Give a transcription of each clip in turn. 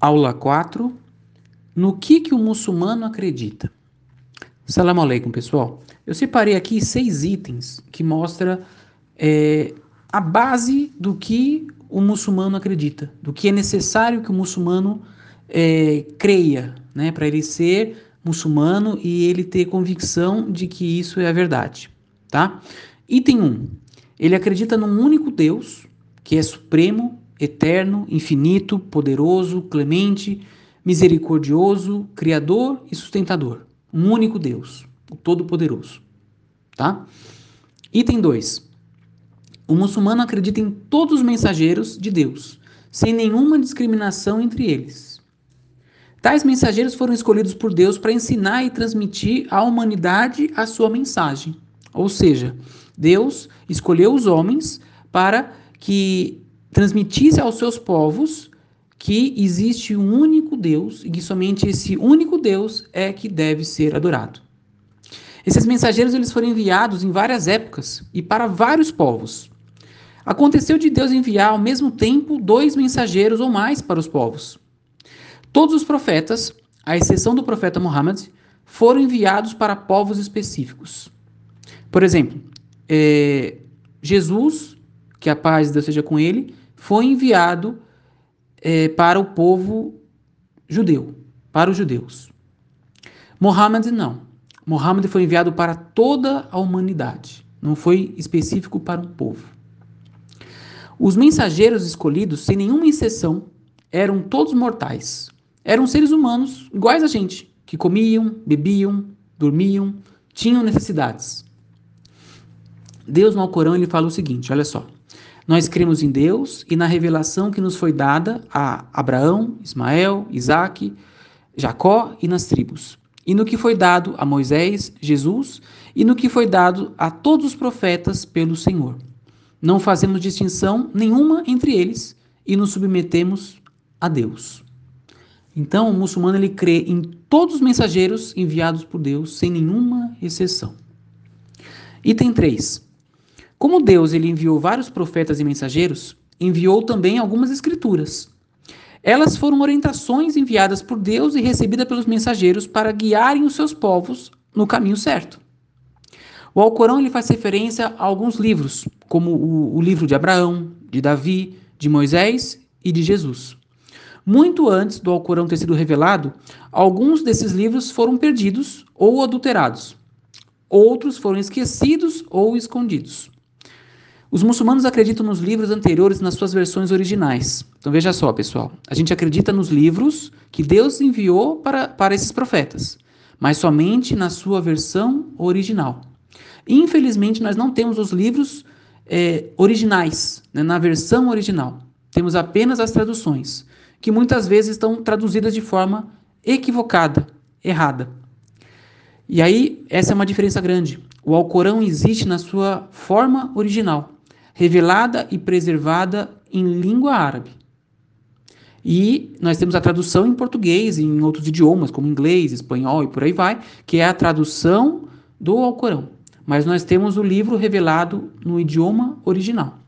Aula 4. No que, que o muçulmano acredita? Salam aleikum, pessoal. Eu separei aqui seis itens que mostram é, a base do que o muçulmano acredita, do que é necessário que o muçulmano é, creia, né, para ele ser muçulmano e ele ter convicção de que isso é a verdade, tá? Item 1. Ele acredita num único Deus, que é supremo, eterno, infinito, poderoso, clemente, misericordioso, criador e sustentador. Um único Deus, o Todo-Poderoso. Tá? Item 2. O muçulmano acredita em todos os mensageiros de Deus, sem nenhuma discriminação entre eles. Tais mensageiros foram escolhidos por Deus para ensinar e transmitir à humanidade a sua mensagem. Ou seja, Deus escolheu os homens para que transmitisse aos seus povos que existe um único Deus e que somente esse único Deus é que deve ser adorado. Esses mensageiros eles foram enviados em várias épocas e para vários povos. Aconteceu de Deus enviar ao mesmo tempo dois mensageiros ou mais para os povos. Todos os profetas, à exceção do profeta Muhammad, foram enviados para povos específicos. Por exemplo, é, Jesus, que a paz de Deus seja com ele, foi enviado é, para o povo judeu, para os judeus. Mohammed não. Mohammed foi enviado para toda a humanidade, não foi específico para um povo. Os mensageiros escolhidos, sem nenhuma exceção, eram todos mortais. Eram seres humanos iguais a gente, que comiam, bebiam, dormiam, tinham necessidades. Deus no Alcorão ele fala o seguinte, olha só. Nós cremos em Deus e na revelação que nos foi dada a Abraão, Ismael, Isaac, Jacó e nas tribos, e no que foi dado a Moisés, Jesus, e no que foi dado a todos os profetas pelo Senhor. Não fazemos distinção nenhuma entre eles e nos submetemos a Deus. Então, o muçulmano ele crê em todos os mensageiros enviados por Deus, sem nenhuma exceção. Item 3. Como Deus ele enviou vários profetas e mensageiros, enviou também algumas escrituras. Elas foram orientações enviadas por Deus e recebidas pelos mensageiros para guiarem os seus povos no caminho certo. O Alcorão ele faz referência a alguns livros, como o, o livro de Abraão, de Davi, de Moisés e de Jesus. Muito antes do Alcorão ter sido revelado, alguns desses livros foram perdidos ou adulterados. Outros foram esquecidos ou escondidos. Os muçulmanos acreditam nos livros anteriores nas suas versões originais. Então veja só, pessoal. A gente acredita nos livros que Deus enviou para, para esses profetas, mas somente na sua versão original. Infelizmente, nós não temos os livros é, originais, né, na versão original. Temos apenas as traduções, que muitas vezes estão traduzidas de forma equivocada, errada. E aí, essa é uma diferença grande. O Alcorão existe na sua forma original revelada e preservada em língua árabe. E nós temos a tradução em português e em outros idiomas, como inglês, espanhol e por aí vai, que é a tradução do Alcorão. Mas nós temos o livro revelado no idioma original.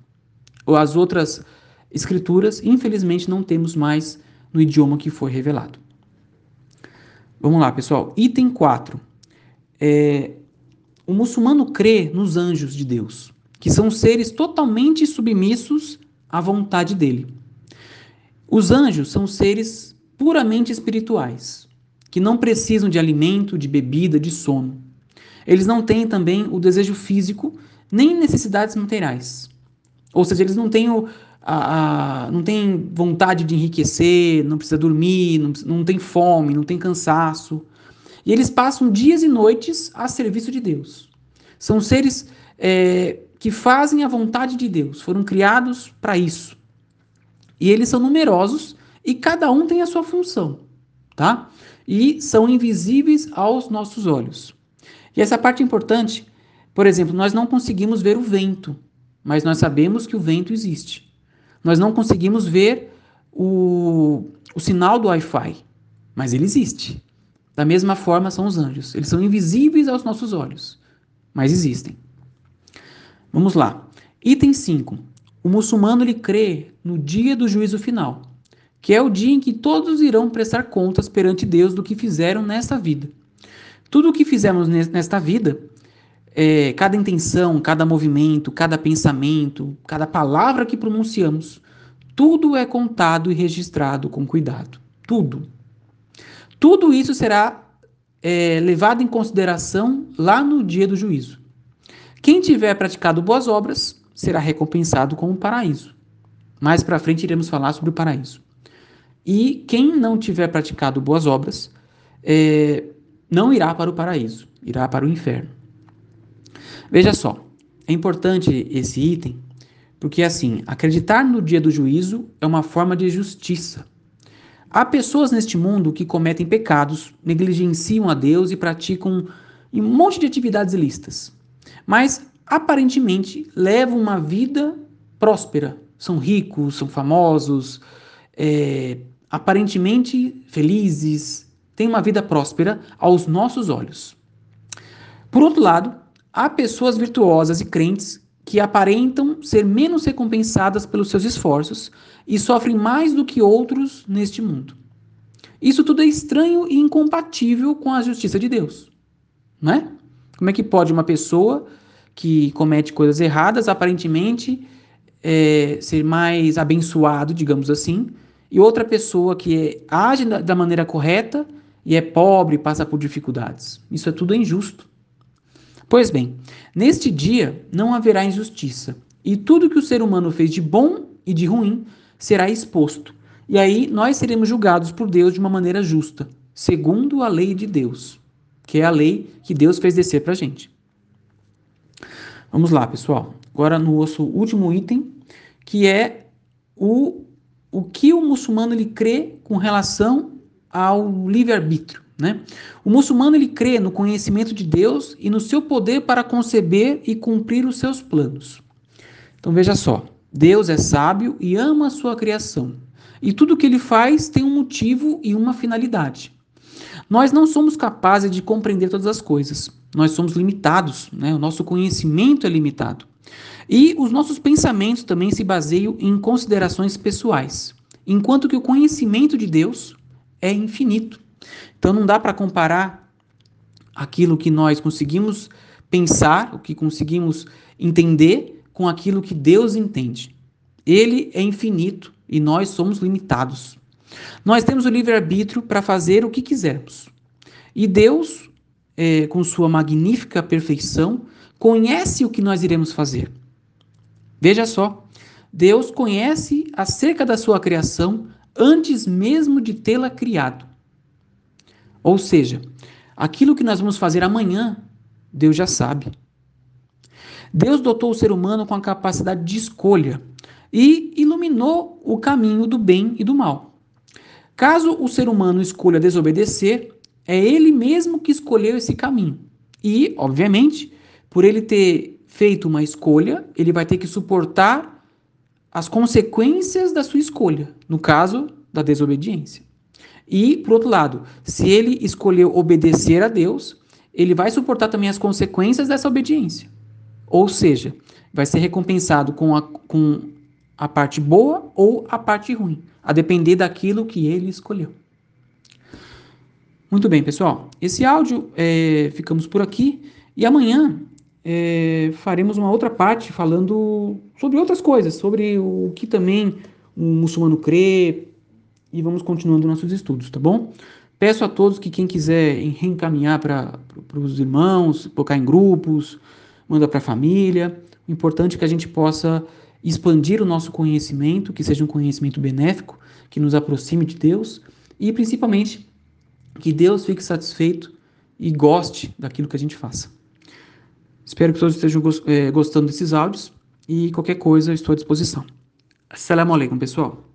As outras escrituras, infelizmente, não temos mais no idioma que foi revelado. Vamos lá, pessoal. Item 4. É, o muçulmano crê nos anjos de Deus que são seres totalmente submissos à vontade dele. Os anjos são seres puramente espirituais, que não precisam de alimento, de bebida, de sono. Eles não têm também o desejo físico, nem necessidades materiais. Ou seja, eles não têm, o, a, a, não têm vontade de enriquecer, não precisa dormir, não, não tem fome, não tem cansaço. E eles passam dias e noites a serviço de Deus. São seres é, que fazem a vontade de Deus, foram criados para isso. E eles são numerosos e cada um tem a sua função, tá? E são invisíveis aos nossos olhos. E essa parte é importante, por exemplo, nós não conseguimos ver o vento, mas nós sabemos que o vento existe. Nós não conseguimos ver o, o sinal do Wi-Fi, mas ele existe. Da mesma forma são os anjos. Eles são invisíveis aos nossos olhos, mas existem. Vamos lá. Item 5. O muçulmano ele crê no dia do juízo final, que é o dia em que todos irão prestar contas perante Deus do que fizeram nesta vida. Tudo o que fizemos nesta vida, é, cada intenção, cada movimento, cada pensamento, cada palavra que pronunciamos, tudo é contado e registrado com cuidado. Tudo. Tudo isso será é, levado em consideração lá no dia do juízo. Quem tiver praticado boas obras será recompensado com o paraíso. Mais para frente iremos falar sobre o paraíso. E quem não tiver praticado boas obras é, não irá para o paraíso, irá para o inferno. Veja só, é importante esse item porque assim, acreditar no dia do juízo é uma forma de justiça. Há pessoas neste mundo que cometem pecados, negligenciam a Deus e praticam um monte de atividades ilícitas, mas aparentemente levam uma vida próspera. São ricos, são famosos, é, aparentemente felizes, têm uma vida próspera aos nossos olhos. Por outro lado, há pessoas virtuosas e crentes que aparentam ser menos recompensadas pelos seus esforços e sofrem mais do que outros neste mundo. Isso tudo é estranho e incompatível com a justiça de Deus, não é? Como é que pode uma pessoa que comete coisas erradas aparentemente é, ser mais abençoado, digamos assim, e outra pessoa que é, age da maneira correta e é pobre, passa por dificuldades? Isso é tudo injusto. Pois bem, neste dia não haverá injustiça, e tudo que o ser humano fez de bom e de ruim será exposto. E aí nós seremos julgados por Deus de uma maneira justa, segundo a lei de Deus, que é a lei que Deus fez descer para a gente. Vamos lá, pessoal. Agora no nosso último item, que é o, o que o muçulmano ele crê com relação ao livre-arbítrio. Né? O muçulmano ele crê no conhecimento de Deus e no seu poder para conceber e cumprir os seus planos. Então veja só, Deus é sábio e ama a sua criação. E tudo que ele faz tem um motivo e uma finalidade. Nós não somos capazes de compreender todas as coisas. Nós somos limitados, né? o nosso conhecimento é limitado. E os nossos pensamentos também se baseiam em considerações pessoais, enquanto que o conhecimento de Deus é infinito. Então não dá para comparar aquilo que nós conseguimos pensar, o que conseguimos entender, com aquilo que Deus entende. Ele é infinito e nós somos limitados. Nós temos o livre-arbítrio para fazer o que quisermos. E Deus, é, com sua magnífica perfeição, conhece o que nós iremos fazer. Veja só, Deus conhece acerca da sua criação antes mesmo de tê-la criado. Ou seja, aquilo que nós vamos fazer amanhã, Deus já sabe. Deus dotou o ser humano com a capacidade de escolha e iluminou o caminho do bem e do mal. Caso o ser humano escolha desobedecer, é ele mesmo que escolheu esse caminho. E, obviamente, por ele ter feito uma escolha, ele vai ter que suportar as consequências da sua escolha, no caso da desobediência. E, por outro lado, se ele escolheu obedecer a Deus, ele vai suportar também as consequências dessa obediência. Ou seja, vai ser recompensado com a, com a parte boa ou a parte ruim, a depender daquilo que ele escolheu. Muito bem, pessoal. Esse áudio é, ficamos por aqui e amanhã é, faremos uma outra parte falando sobre outras coisas, sobre o que também o muçulmano crê, e vamos continuando nossos estudos, tá bom? Peço a todos que quem quiser reencaminhar para os irmãos, colocar em grupos, manda para a família. O importante é que a gente possa expandir o nosso conhecimento, que seja um conhecimento benéfico, que nos aproxime de Deus e principalmente que Deus fique satisfeito e goste daquilo que a gente faça. Espero que todos estejam eh, gostando desses áudios e qualquer coisa estou à disposição. Assalamu alaikum, pessoal.